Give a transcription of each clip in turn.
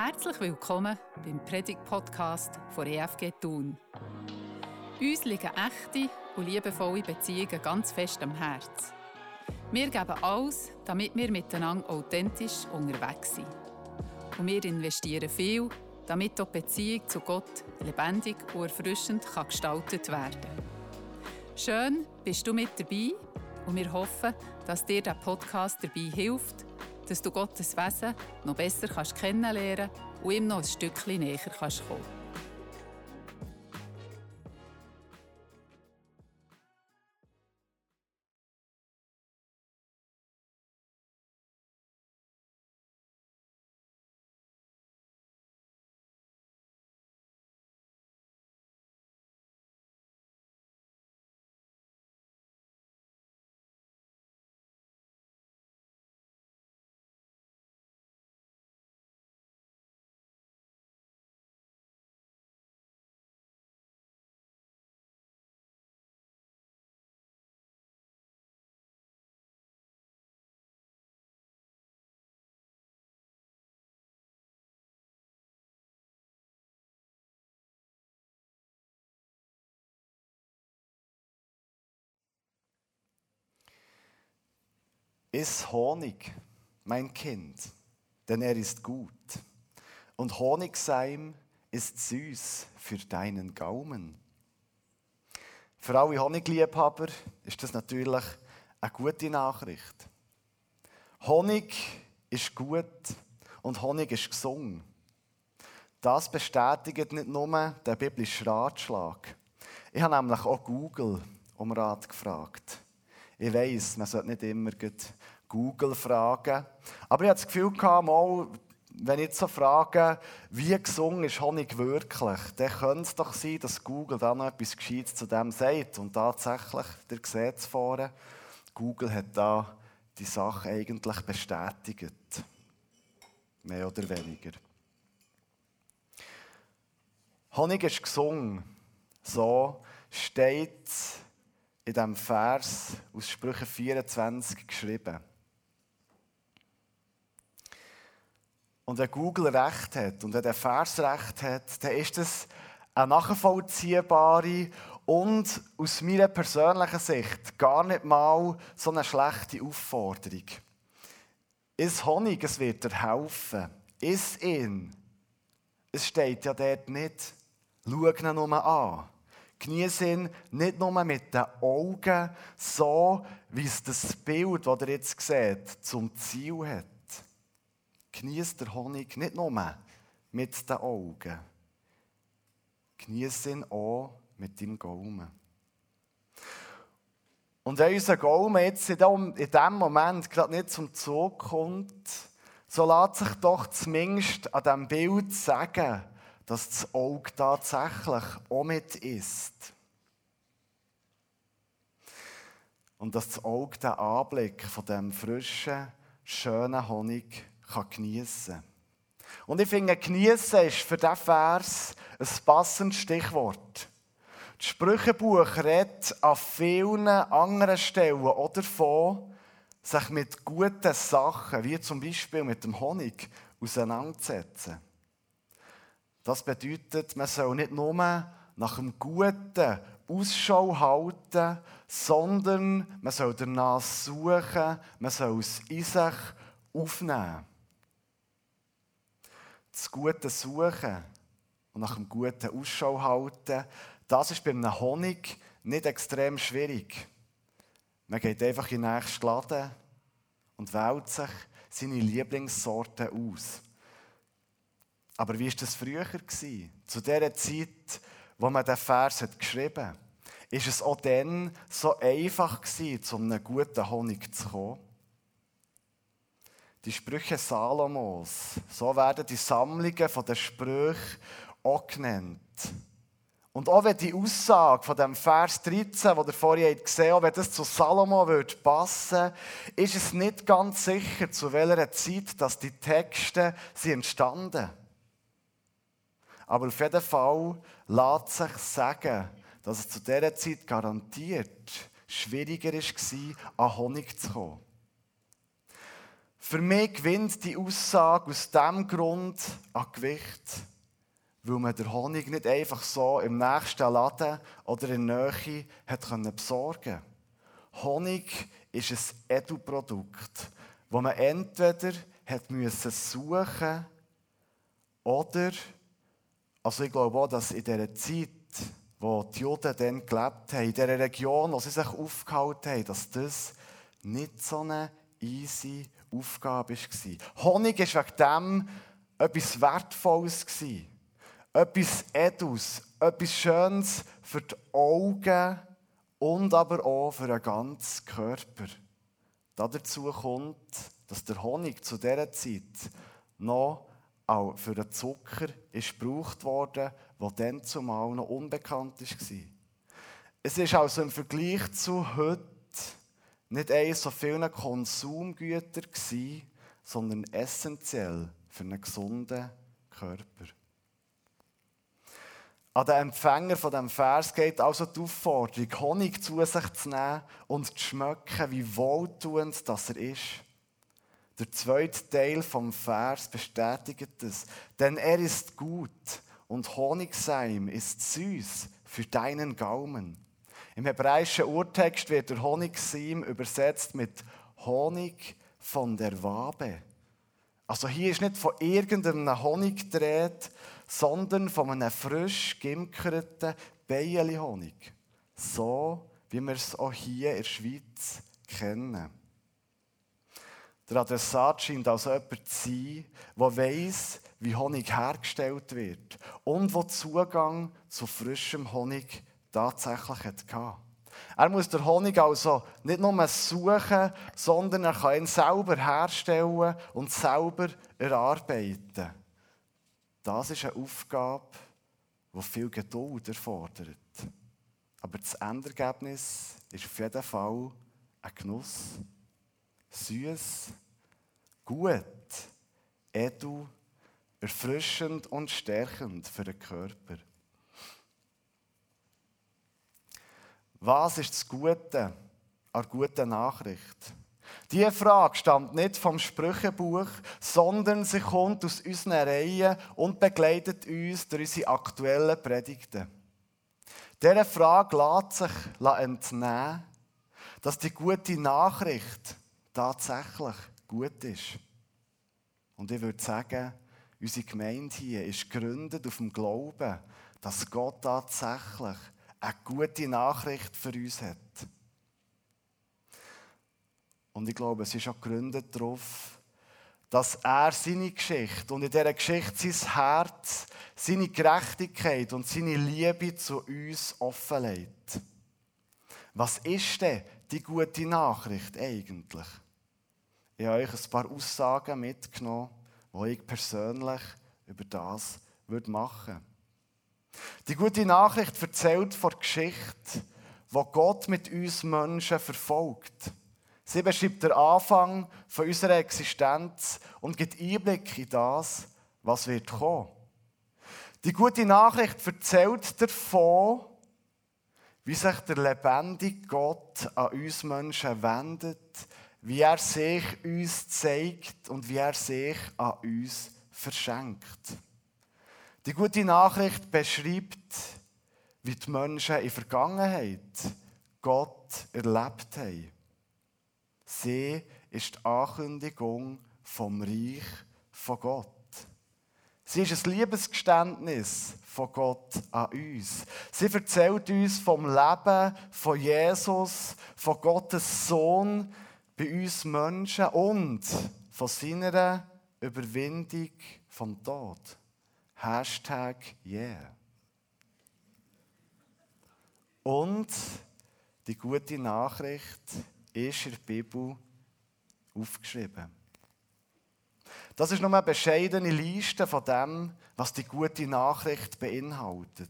Herzlich willkommen beim Predigt-Podcast von EFG Thun. Uns liegen echte und liebevolle Beziehungen ganz fest am Herz. Wir geben alles, damit wir miteinander authentisch unterwegs sind. Und wir investieren viel, damit auch die Beziehung zu Gott lebendig und erfrischend gestaltet werden kann. Schön, bist du mit dabei und wir hoffen, dass dir der Podcast dabei hilft, dass du Gottes Wesen noch besser kannst kennenlernen und ihm noch ein Stückchen näher kannst kommen. Iss Honig, mein Kind, denn er ist gut. Und Honigseim ist süß für deinen Gaumen. Für alle Honigliebhaber ist das natürlich eine gute Nachricht. Honig ist gut und Honig ist gesungen. Das bestätigt nicht nur der biblische Ratschlag. Ich habe nämlich auch Google um Rat gefragt. Ich weiß, man sollte nicht immer Google fragen. Aber ich hatte das Gefühl, mal, wenn ich so frage, wie gesungen ist Honig wirklich, dann könnte es doch sein, dass Google da noch etwas Gescheites zu dem sagt. Und tatsächlich, der sieht es vorne, Google hat da die Sache eigentlich bestätigt. Mehr oder weniger. Honig ist gesungen. So steht in diesem Vers aus Sprüche 24 geschrieben. Und wenn Google recht hat und wenn der Vers recht hat, dann ist das eine nachvollziehbare und aus meiner persönlichen Sicht gar nicht mal so eine schlechte Aufforderung. Ist Honig, es wird dir helfen. Ist ihn. Es steht ja dort nicht. Schau ihn nur an. Genieße ihn nicht nur mit den Augen, so wie es das Bild, das ihr jetzt seht, zum Ziel hat. Genieße den Honig nicht nur mit den Augen. Genieße ihn auch mit deinem Gaumen. Und wenn unser Gaumen jetzt in diesem Moment gerade nicht zum Zug kommt, so lässt sich doch zumindest an diesem Bild sagen, dass das Auge tatsächlich auch mit ist. Und dass das Auge den Anblick von dem frischen, schönen Honig kann geniessen kann. Und ich finde, geniessen ist für diesen Vers ein passendes Stichwort. Das Sprüchebuch redet an vielen anderen Stellen auch davon, sich mit guten Sachen, wie zum Beispiel mit dem Honig, auseinanderzusetzen. Das bedeutet, man soll nicht nur nach dem Guten Ausschau halten, sondern man soll danach suchen, man soll es in sich aufnehmen. Das Gute suchen und nach dem Guten Ausschau halten, das ist beim Honig nicht extrem schwierig. Man geht einfach in den nächsten Laden und wählt sich seine Lieblingssorte aus. Aber wie war das früher? Zu der Zeit, wo man den Vers geschrieben hat, ist es auch dann so einfach gewesen, zu einem guten Honig zu kommen. Die Sprüche Salomos, so werden die Sammlungen von den Sprüchen auch genannt. Und auch wenn die Aussage von dem Vers 13, wo der vorhin gesehen hat, wenn das zu Salomo würde passen, ist es nicht ganz sicher, zu welcher Zeit dass die Texte sie entstanden. Aber auf jeden Fall lässt sich sagen, dass es zu dieser Zeit garantiert schwieriger war, an Honig zu kommen. Für mich gewinnt die Aussage aus dem Grund an Gewicht, weil man den Honig nicht einfach so im nächsten Laden oder in der Nähe hat besorgen Honig ist ein Edu-Produkt, das man entweder hat suchen oder, also ich glaube auch, dass in dieser Zeit, wo die Juden dann gelebt haben, in dieser Region, wo sie sich aufgehalten haben, dass das nicht so eine easy Aufgabe war. Honig war wegen dem etwas Wertvolles. Etwas Edus, etwas Schönes für die Augen und aber auch für den ganzen Körper. Dazu kommt, dass der Honig zu dieser Zeit noch auch für den Zucker ist gebraucht wurde, der dann zumal noch unbekannt war. Es ist also im Vergleich zu heute nicht eines so vielen Konsumgüter gewesen, sondern essentiell für einen gesunden Körper. An den Empfänger von dem Vers geht also die Aufforderung, Honig zu sich zu nehmen und zu schmecken, wie wohltuend das er ist. Der zweite Teil vom Vers bestätigt das. Denn er ist gut und Honigseim ist süß für deinen Gaumen. Im hebräischen Urtext wird der Honigseim übersetzt mit Honig von der Wabe. Also hier ist nicht von irgendeinem Honig gedreht, sondern von einem frisch geimkerten Bienenhonig. So, wie wir es auch hier in der Schweiz kennen. Der Adressat scheint also jemand zu sein, der weiss, wie Honig hergestellt wird und der Zugang zu frischem Honig tatsächlich hatte. Er muss den Honig also nicht nur suchen, sondern er kann ihn selber herstellen und selber erarbeiten. Das ist eine Aufgabe, die viel Geduld erfordert. Aber das Endergebnis ist auf jeden Fall ein Genuss. Süß, gut, edel, erfrischend und stärkend für den Körper. Was ist das Gute an guten Nachricht? Diese Frage stammt nicht vom Sprüchebuch, sondern sie kommt aus unseren Reihen und begleitet uns durch unsere aktuellen Predigten. Dieser Frage lässt sich entnehmen, dass die gute Nachricht tatsächlich gut ist. Und ich würde sagen, unsere Gemeinde hier ist gegründet auf dem Glauben, dass Gott tatsächlich eine gute Nachricht für uns hat. Und ich glaube, es ist auch gegründet darauf, dass er seine Geschichte und in dieser Geschichte sein Herz, seine Gerechtigkeit und seine Liebe zu uns offenlegt. Was ist denn die gute Nachricht eigentlich? Ich habe euch ein paar Aussagen mitgenommen, die ich persönlich über das machen würde. Die gute Nachricht erzählt von der Geschichte, wo Gott mit uns Menschen verfolgt. Sie beschreibt den Anfang von unserer Existenz und gibt Einblick in das, was wird kommen. Die gute Nachricht erzählt davon, wie sich der lebendige Gott an uns Menschen wendet, wie er sich uns zeigt und wie er sich an uns verschenkt. Die gute Nachricht beschreibt, wie die Menschen in der Vergangenheit Gott erlebt haben. Sie ist die Ankündigung vom Reich von Gott. Sie ist ein Liebesgeständnis von Gott an uns. Sie erzählt uns vom Leben von Jesus, von Gottes Sohn bei uns Menschen und von seiner Überwindung vom Tod. Hashtag Yeah. Und die gute Nachricht ist in der Bibel aufgeschrieben. Das ist nur eine bescheidene Liste von dem, was die gute Nachricht beinhaltet.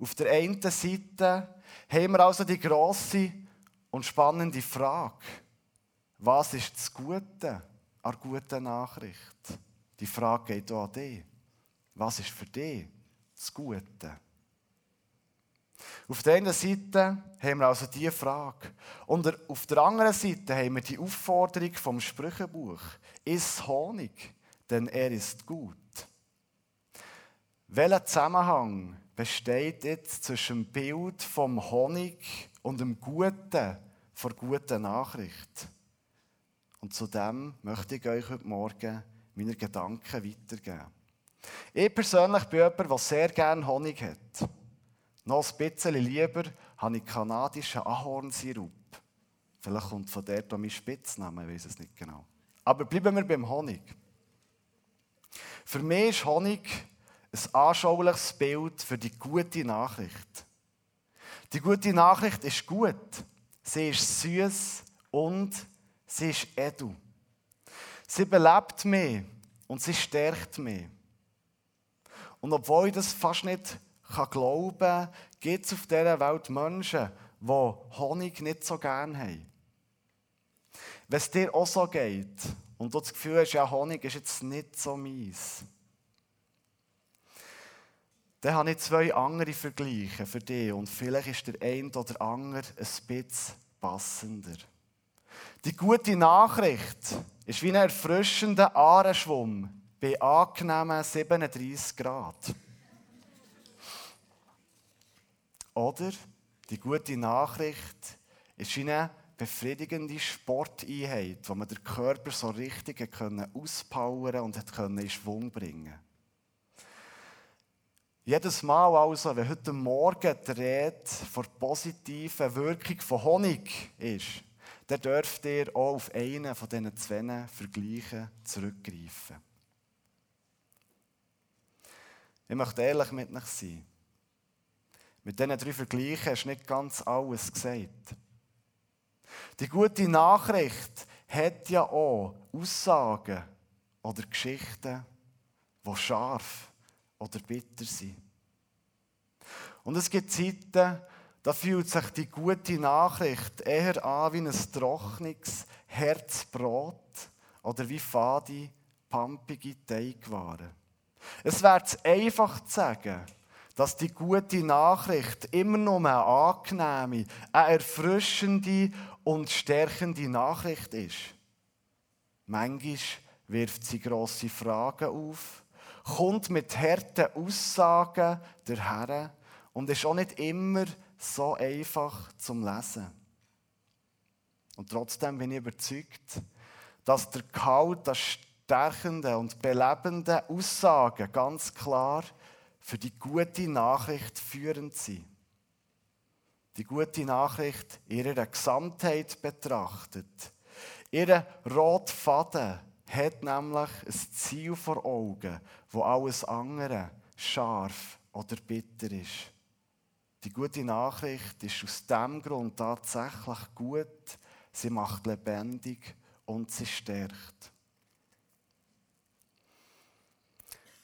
Auf der einen Seite haben wir also die grosse und spannende Frage, was ist das Gute an der guten Nachricht? Die Frage geht auch an dich. Was ist für dich das Gute? Auf der einen Seite haben wir also diese Frage. Und auf der anderen Seite haben wir die Aufforderung vom Sprüchenbuch. Iss Honig, denn er ist gut. Welcher Zusammenhang besteht jetzt zwischen dem Bild vom Honig und dem Guten, vor guten Nachricht? Und zu dem möchte ich euch heute Morgen meine Gedanken weitergeben. Ich persönlich bin jemand, der sehr gerne Honig hat. Noch ein bisschen lieber habe ich kanadischen Ahornsirup. Vielleicht kommt von der mein Spitzname, ich weiß es nicht genau. Aber bleiben wir beim Honig. Für mich ist Honig ein anschauliches Bild für die gute Nachricht. Die gute Nachricht ist gut. Sie ist süß und Sie ist edel. Sie belebt mich und sie stärkt mich. Und obwohl ich das fast nicht glauben kann, gibt es auf dieser Welt Menschen, die Honig nicht so gerne haben. Wenn es dir auch so geht und du das Gefühl hast, ja, Honig ist jetzt nicht so meins, dann habe ich zwei andere Vergleiche für dich und vielleicht ist der eine oder andere ein bisschen passender. Die gute Nachricht ist wie ein erfrischender Ahrenschwumm bei angenehmen 37 Grad. Oder die gute Nachricht ist eine befriedigende Sporteinheit, wo man den Körper so richtig auspowern und in Schwung bringen Jedes Mal also, wenn heute Morgen die Rede von positiven Wirkung von Honig ist, dann dürft ihr auch auf einen von diesen zwei Vergleichen zurückgreifen. Ich möchte ehrlich mit euch sein. Mit diesen drei Vergleichen hast du nicht ganz alles gesagt. Die gute Nachricht hat ja auch Aussagen oder Geschichten, die scharf oder bitter sind. Und es gibt Zeiten, da fühlt sich die gute Nachricht eher an wie ein trockenes Herzbrot oder wie fade, pampige Teigwaren. Es wäre einfach zu sagen, dass die gute Nachricht immer noch eine angenehme, eine erfrischende und stärkende Nachricht ist. Manchmal wirft sie grosse Fragen auf, kommt mit harten Aussagen daher und ist auch nicht immer so einfach zum Lesen. Und trotzdem bin ich überzeugt, dass der Gehalt der stärkenden und belebenden Aussagen ganz klar für die gute Nachricht führend sind. Die gute Nachricht in ihrer Gesamtheit betrachtet. Ihre rote Faden hat nämlich ein Ziel vor Augen, wo alles andere scharf oder bitter ist. Die gute Nachricht ist aus dem Grund tatsächlich gut. Sie macht lebendig und sie stärkt.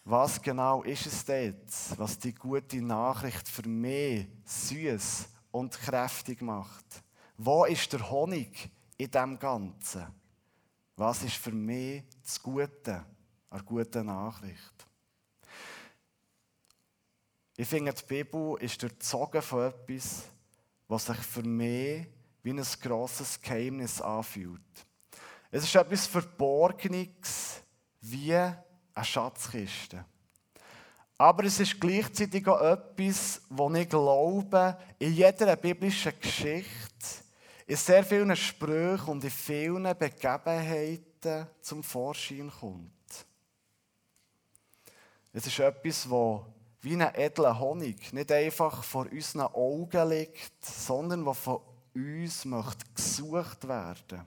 Was genau ist es jetzt, was die gute Nachricht für mich süß und kräftig macht? Wo ist der Honig in dem Ganzen? Was ist für mich das Gute, eine gute Nachricht? Ich finde, die Bibel ist durchzogen von etwas, was sich für mich wie ein grosses Geheimnis anfühlt. Es ist etwas Verborgenes wie eine Schatzkiste. Aber es ist gleichzeitig auch etwas, wo ich glaube, in jeder biblischen Geschichte, in sehr vielen Sprüchen und in vielen Begebenheiten zum Vorschein kommt. Es ist etwas, das wie ein edler Honig nicht einfach vor unseren Augen liegt, sondern was von uns möchte gesucht werden.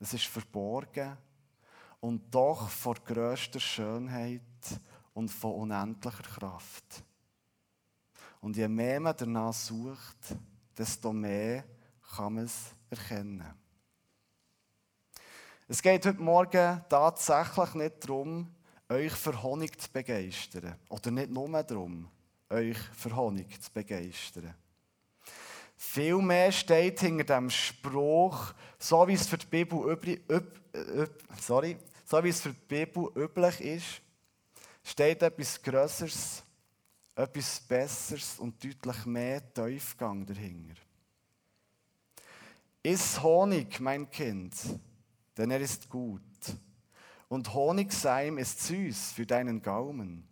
Es ist verborgen und doch vor größter Schönheit und von unendlicher Kraft. Und je mehr man danach sucht, desto mehr kann man es erkennen. Es geht heute Morgen tatsächlich nicht darum, euch für Honig zu begeistern. Oder nicht nur darum, euch für Honig zu begeistern. Vielmehr steht hinter dem Spruch, so wie es für die Bibel üblich, üb, üb, sorry, so wie es für die Bibel üblich ist, steht etwas Größeres etwas Besseres und deutlich mehr Tiefgang dahinter. Iss Honig, mein Kind, denn er ist gut. Und Honigseim ist süß für deinen Gaumen.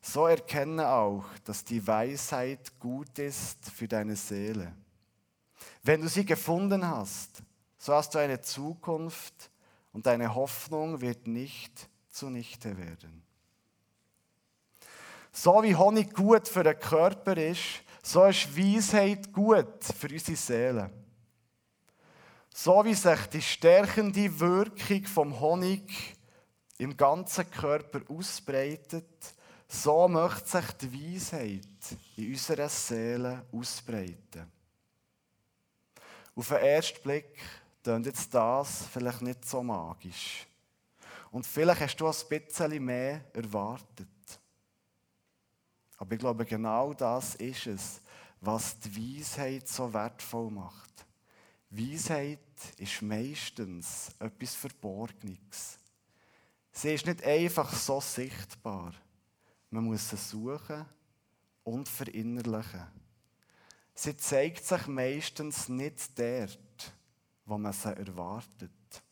So erkenne auch, dass die Weisheit gut ist für deine Seele. Wenn du sie gefunden hast, so hast du eine Zukunft und deine Hoffnung wird nicht zunichte werden. So wie Honig gut für den Körper ist, so ist Weisheit gut für unsere Seele. So wie sich die stärkende Wirkung vom Honig im ganzen Körper ausbreitet, so möchte sich die Weisheit in unserer Seele ausbreiten. Auf den ersten Blick klingt jetzt das vielleicht nicht so magisch. Und vielleicht hast du ein bisschen mehr erwartet. Aber ich glaube, genau das ist es, was die Weisheit so wertvoll macht. Weisheit ist meistens etwas Verborgenes. Sie ist nicht einfach so sichtbar. Man muss sie suchen und verinnerlichen. Sie zeigt sich meistens nicht dort, wo man sie erwartet.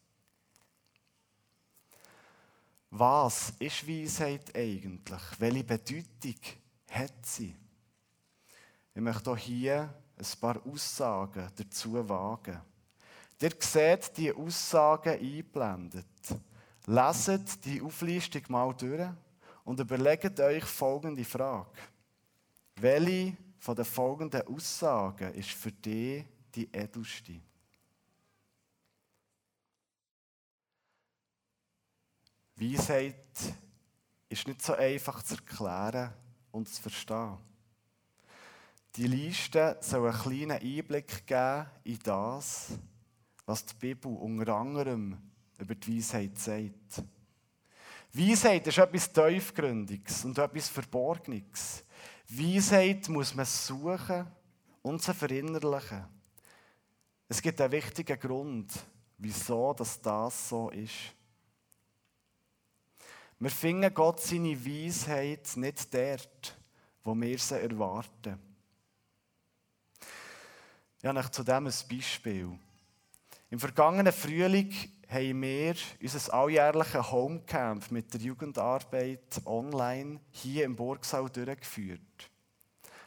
Was ist Weisheit eigentlich? Welche Bedeutung hat sie? Ich möchte hier ein paar Aussagen dazu wagen. Ihr seht die Aussagen eingeblendet. Leset die Auflistung mal durch und überlegt euch folgende Frage. Welche von den folgenden Aussagen ist für dich die edelste? Weisheit ist nicht so einfach zu erklären und zu verstehen. Die Liste soll einen kleinen Einblick geben in das, was die Bibel unter anderem über die Weisheit sagt. Weisheit ist etwas Tiefgründiges und etwas Verborgenes. Weisheit muss man suchen und sie verinnerlichen. Es gibt einen wichtigen Grund, wieso das, das so ist. Wir finden Gott seine Weisheit nicht dort, wo wir sie erwarten. Ich habe zu dem ein Beispiel. Im vergangenen Frühling haben wir unser alljährliches Homecamp mit der Jugendarbeit online hier im Burgsaal durchgeführt.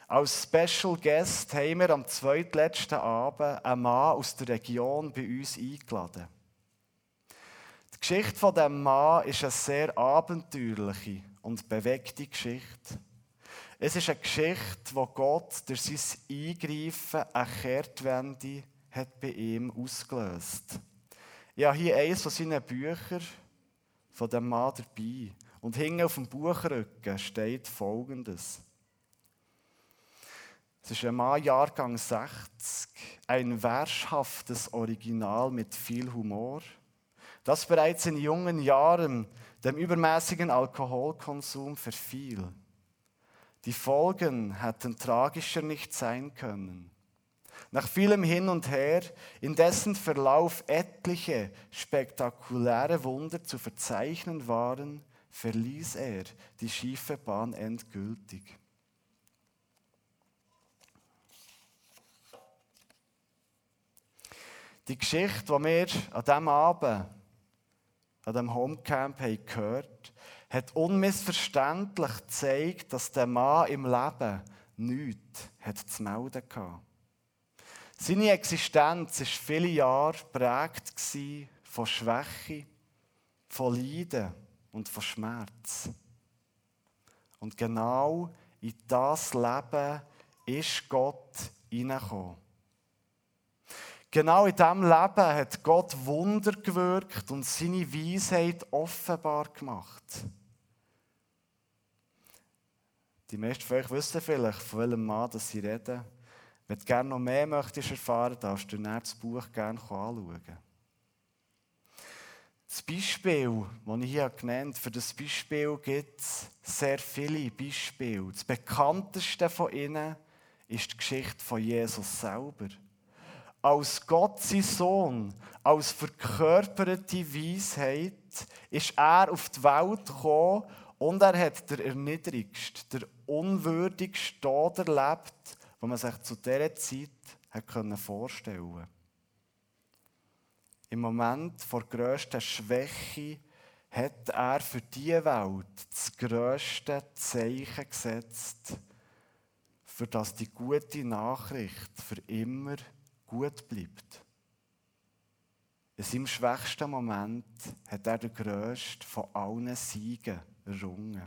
Als Special Guest haben wir am zweitletzten Abend einen Mann aus der Region bei uns eingeladen. Die Geschichte von dem Mann ist eine sehr abenteuerliche und bewegte Geschichte. Es ist eine Geschichte, wo Gott durch sein Eingreifen eine Kehrtwende hat bei ihm ausgelöst. Habe hier eines von seinen Büchern von dem Mann dabei. Und hinten auf dem Buchrücken steht Folgendes. Es ist ein Mann, Jahrgang 60, ein werschhaftes Original mit viel Humor, das bereits in jungen Jahren dem übermäßigen Alkoholkonsum verfiel. Die Folgen hätten tragischer nicht sein können. Nach vielem Hin und Her, in dessen Verlauf etliche spektakuläre Wunder zu verzeichnen waren, verließ er die schiefe Bahn endgültig. Die Geschichte, die wir an diesem Abend, an diesem Homecamp haben gehört hat unmissverständlich gezeigt, dass der Mann im Leben nichts zu melden hatte. Seine Existenz war viele Jahre geprägt von Schwäche, von Leiden und von Schmerz. Und genau in das Leben ist Gott hineingekommen. Genau in diesem Leben hat Gott Wunder gewirkt und seine Weisheit offenbar gemacht. Die meisten von euch wissen vielleicht, von welchem Mann das sie reden. Wenn du gerne noch mehr möchtest erfahren, darfst du das Buch gerne anschauen. Das Beispiel, das ich hier genannt habe, für das Beispiel gibt es sehr viele Beispiele. Das bekannteste von ihnen ist die Geschichte von Jesus selber als Gott sein Sohn, als verkörperte Weisheit, ist er auf die Welt gekommen, Und er hat der erniedrigste, der unwürdigste Tod erlebt, den man sich zu dieser Zeit hat vorstellen konnte. Im Moment vor grösster Schwäche hat er für diese Welt das grösste Zeichen gesetzt, für das die gute Nachricht für immer gut bleibt. In seinem schwächsten Moment hat er den grössten von allen Siegen errungen.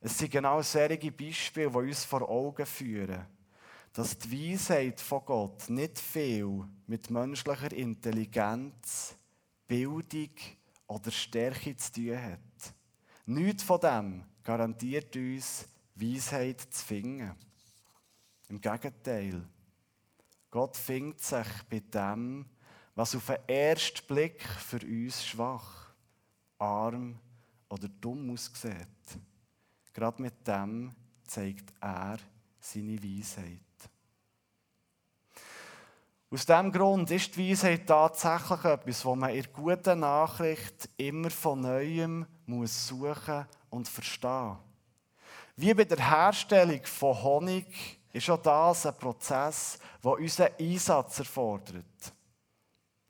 Es sind genau solche Beispiele, die uns vor Augen führen, dass die Weisheit von Gott nicht viel mit menschlicher Intelligenz, Bildung oder Stärke zu tun hat. Nichts von dem garantiert uns, Weisheit zu finden. Im Gegenteil, Gott findet sich bei dem, was auf den ersten Blick für uns schwach, arm oder dumm aussieht. Gerade mit dem zeigt er seine Weisheit. Aus diesem Grund ist die Weisheit tatsächlich etwas, wo man in der guten Nachricht immer von Neuem muss suchen und verstehen. Wie bei der Herstellung von Honig ist auch das ein Prozess, der unseren Einsatz erfordert.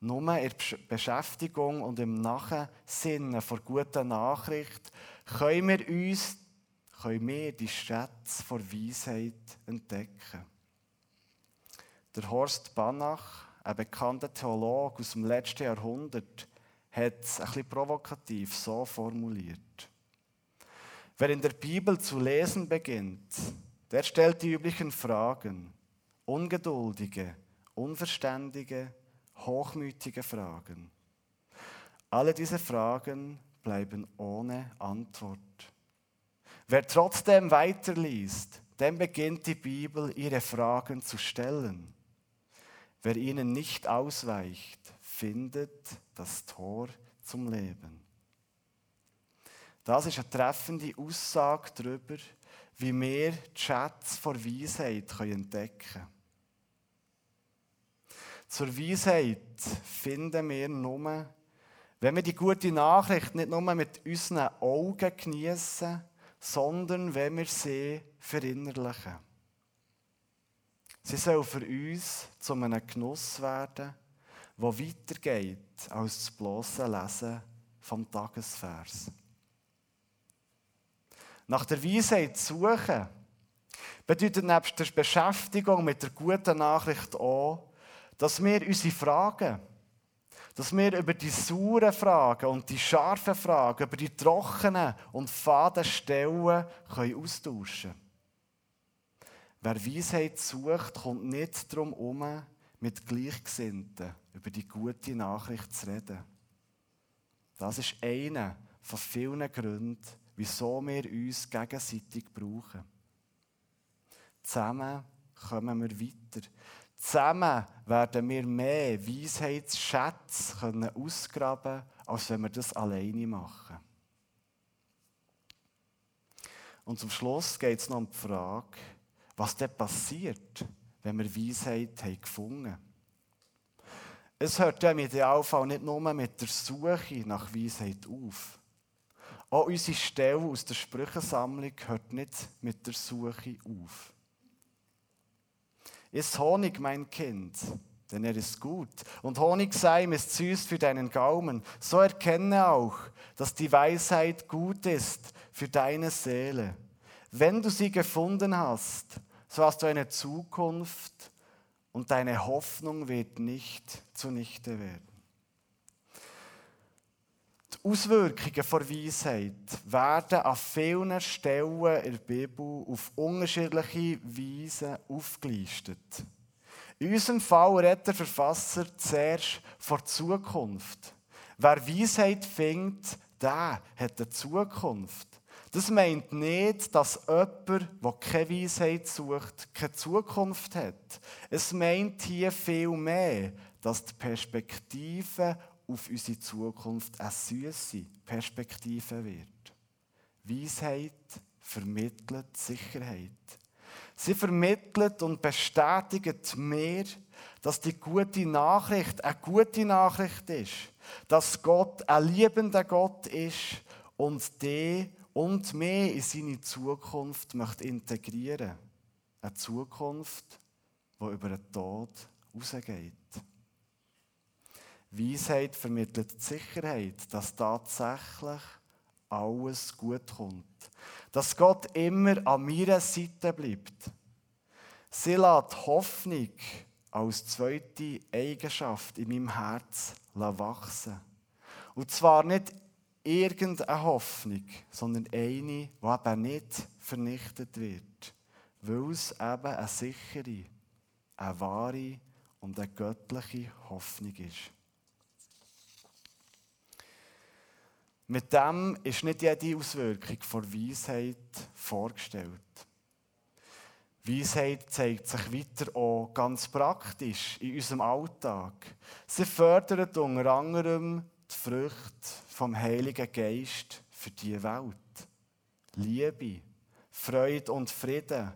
Nur in der Beschäftigung und im Nachsinnen vor guter Nachricht können wir uns, können wir die Schätze vor Weisheit entdecken. Der Horst Banach, ein bekannter Theologe aus dem letzten Jahrhundert, hat es ein bisschen provokativ so formuliert. Wer in der Bibel zu lesen beginnt, der stellt die üblichen Fragen. Ungeduldige, unverständige, hochmütige Fragen. Alle diese Fragen bleiben ohne Antwort. Wer trotzdem weiterliest, dem beginnt die Bibel ihre Fragen zu stellen. Wer ihnen nicht ausweicht, findet das Tor zum Leben. Das ist eine treffende Aussage darüber, wie wir die Schätze vor Weisheit entdecken können. Zur Weisheit finden wir nur, wenn wir die gute Nachricht nicht nur mit unseren Augen genießen, sondern wenn wir sie verinnerlichen. Sie soll für uns zu einem Genuss werden, der weitergeht als das bloße Lesen vom Tagesvers. Nach der Weisheit suchen bedeutet nebst der Beschäftigung mit der guten Nachricht auch, dass wir unsere Fragen, dass wir über die sauren Fragen und die scharfen Fragen, über die trockenen und faden Stellen können austauschen können. Wer Weisheit sucht, kommt nicht darum herum, mit Gleichgesinnten über die gute Nachricht zu reden. Das ist einer von vielen Gründen, wieso wir uns gegenseitig brauchen. Zusammen kommen wir weiter. Zusammen werden wir mehr Weisheitsschätze ausgraben können, als wenn wir das alleine machen. Und zum Schluss geht es noch um die Frage, was dann passiert, wenn wir Weisheit haben gefunden haben. Es hört ja im Idealfall nicht nur mit der Suche nach Weisheit auf. Auch unsere Stelle aus der Sprüchensammlung hört nicht mit der Suche auf. Ist Honig mein Kind, denn er ist gut. Und Honigseim ist süß für deinen Gaumen. So erkenne auch, dass die Weisheit gut ist für deine Seele. Wenn du sie gefunden hast, so hast du eine Zukunft und deine Hoffnung wird nicht zunichte werden. Die Auswirkungen von Weisheit werden an vielen Stellen in der Bibel auf unterschiedliche Weisen aufgelistet. In unserem Fall redet der Verfasser zuerst vor Zukunft. Wer Weisheit findet, der hat eine Zukunft. Das meint nicht, dass jemand, der keine Weisheit sucht, keine Zukunft hat. Es meint hier viel mehr, dass die Perspektive auf unsere Zukunft eine süße Perspektive wird. Weisheit vermittelt Sicherheit. Sie vermittelt und bestätigt mir, dass die gute Nachricht eine gute Nachricht ist, dass Gott ein liebender Gott ist und die und mehr in seine Zukunft möchte integrieren. Eine Zukunft, die über den Tod rausgeht. Weisheit vermittelt die Sicherheit, dass tatsächlich alles gut kommt. Dass Gott immer an meiner Seite bleibt. Sie lässt Hoffnung als zweite Eigenschaft in meinem Herz wachsen. Und zwar nicht irgendeine Hoffnung, sondern eine, die eben nicht vernichtet wird, weil es eben eine sichere, eine wahre und eine göttliche Hoffnung ist. Mit dem ist nicht jede Auswirkung von Weisheit vorgestellt. Weisheit zeigt sich weiter auch ganz praktisch in unserem Alltag. Sie fördert unter anderem die Frucht vom Heiligen Geist für die Welt. Liebe, Freude und Frieden,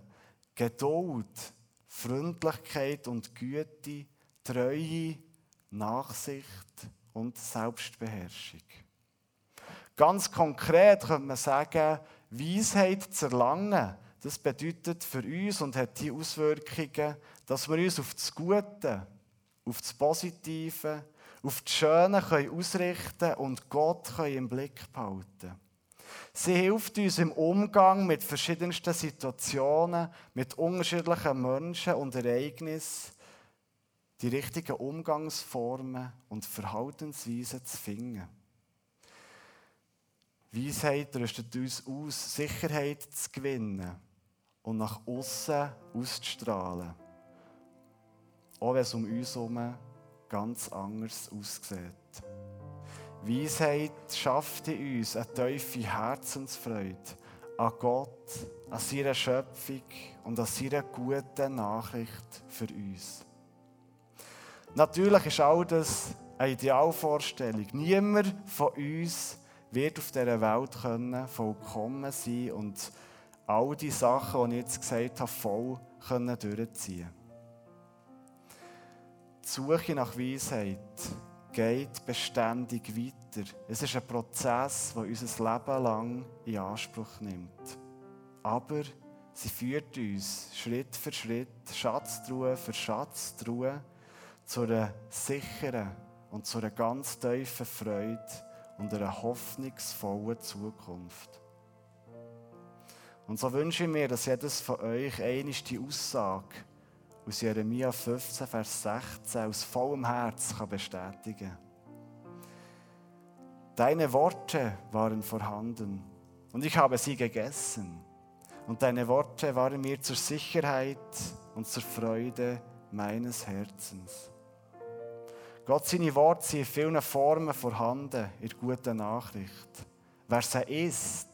Geduld, Freundlichkeit und Güte, Treue, Nachsicht und Selbstbeherrschung. Ganz konkret könnte man sagen, Weisheit zu erlangen, das bedeutet für uns und hat die Auswirkungen, dass wir uns auf das Gute, auf das Positive, auf das Schöne können ausrichten und Gott können im Blick behalten. Sie hilft uns im Umgang mit verschiedensten Situationen, mit unterschiedlichen Menschen und Ereignissen, die richtigen Umgangsformen und Verhaltensweisen zu finden. Weisheit rüstet uns aus, Sicherheit zu gewinnen und nach außen auszustrahlen. Auch wenn es um uns herum ganz anders aussieht. Weisheit schafft in uns eine tiefe Herzensfreude an Gott, an seiner Schöpfung und an seiner guten Nachricht für uns. Natürlich ist all das eine Idealvorstellung. Niemand von uns wird auf dieser Welt können vollkommen sein und all die Sachen, die ich jetzt gesagt habe, voll können durchziehen Die Suche nach Weisheit geht beständig weiter. Es ist ein Prozess, der unser Leben lang in Anspruch nimmt. Aber sie führt uns Schritt für Schritt, Schatztruhe für Schatztruhe, zu einer sicheren und zu einer ganz tiefen Freude und einer hoffnungsvollen Zukunft. Und so wünsche ich mir, dass jedes von euch einmal die Aussage aus Jeremia 15, Vers 16 aus vollem Herz kann bestätigen kann. Deine Worte waren vorhanden und ich habe sie gegessen. Und deine Worte waren mir zur Sicherheit und zur Freude meines Herzens. Gott seine Worte sind in vielen Formen vorhanden in der guten Nachricht. Wer sie isst,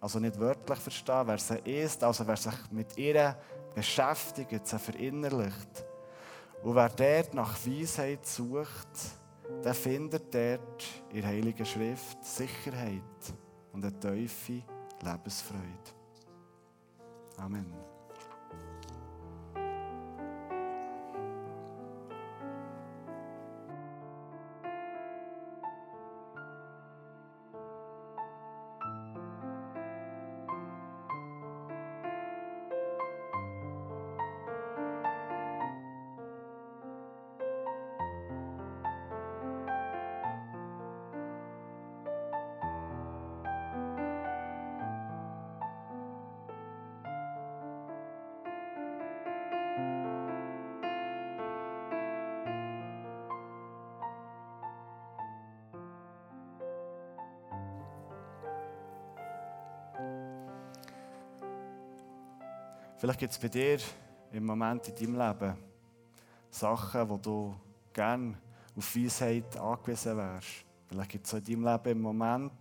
also nicht wörtlich verstehen, wer sie isst, also wer sich mit ihr beschäftigt, sie verinnerlicht. Und wer dort nach Weisheit sucht, der findet dort in der Heiligen Schrift Sicherheit und eine tiefe Lebensfreude. Amen. Vielleicht gibt es bei dir im Moment in deinem Leben Sachen, wo du gerne auf Weisheit angewiesen wärst. Vielleicht gibt es in deinem Leben im Moment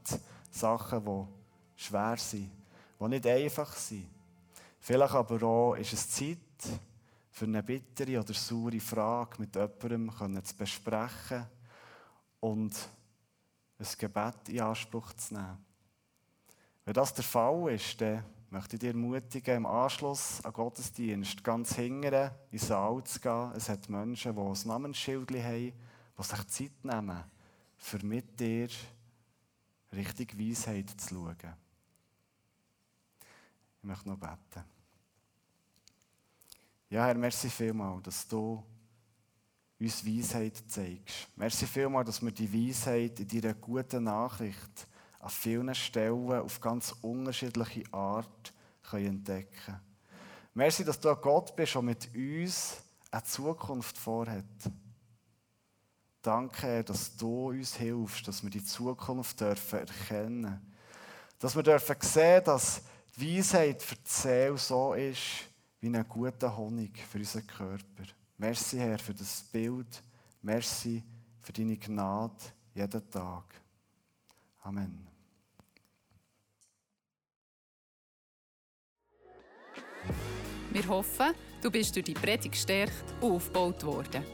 Sachen, die schwer sind, die nicht einfach sind. Vielleicht aber auch ist es Zeit, für eine bittere oder saure Frage mit jemandem zu besprechen und ein Gebet in Anspruch zu nehmen. Wenn das der Fall ist, dann möchte ich dir ermutigen, im Anschluss an Gottesdienst ganz hingern in den Saal zu gehen. Es hat Menschen, die ein Namensschild haben, die sich Zeit nehmen, für mit dir Richtung Weisheit zu schauen. Ich möchte noch beten. Ja, Herr, merci vielmal, dass du uns Weisheit zeigst. Merci vielmal, dass wir die Weisheit in deiner guten Nachricht an vielen Stellen auf ganz unterschiedliche Art entdecken können. Merci, dass du Gott bist, der mit uns eine Zukunft vorhat. Danke, dass du uns hilfst, dass wir die Zukunft dürfen erkennen Dass wir dürfen sehen, dass die Weisheit für die Seele so ist, wie ein guter Honig für unseren Körper. Merci, Herr, für das Bild. Merci für deine Gnade jeden Tag. Amen. Wir hoffen, du bist durch die Predigt gestärkt und aufgebaut worden.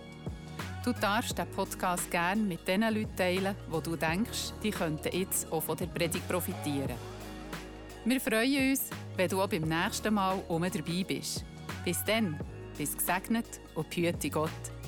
Du darfst den Podcast gerne mit den Leuten teilen, wo du denkst, die könnten jetzt auch von der Predigt profitieren. Wir freuen uns, wenn du auch beim nächsten Mal um dabei bist. Bis dann, bis gesegnet und behüte Gott.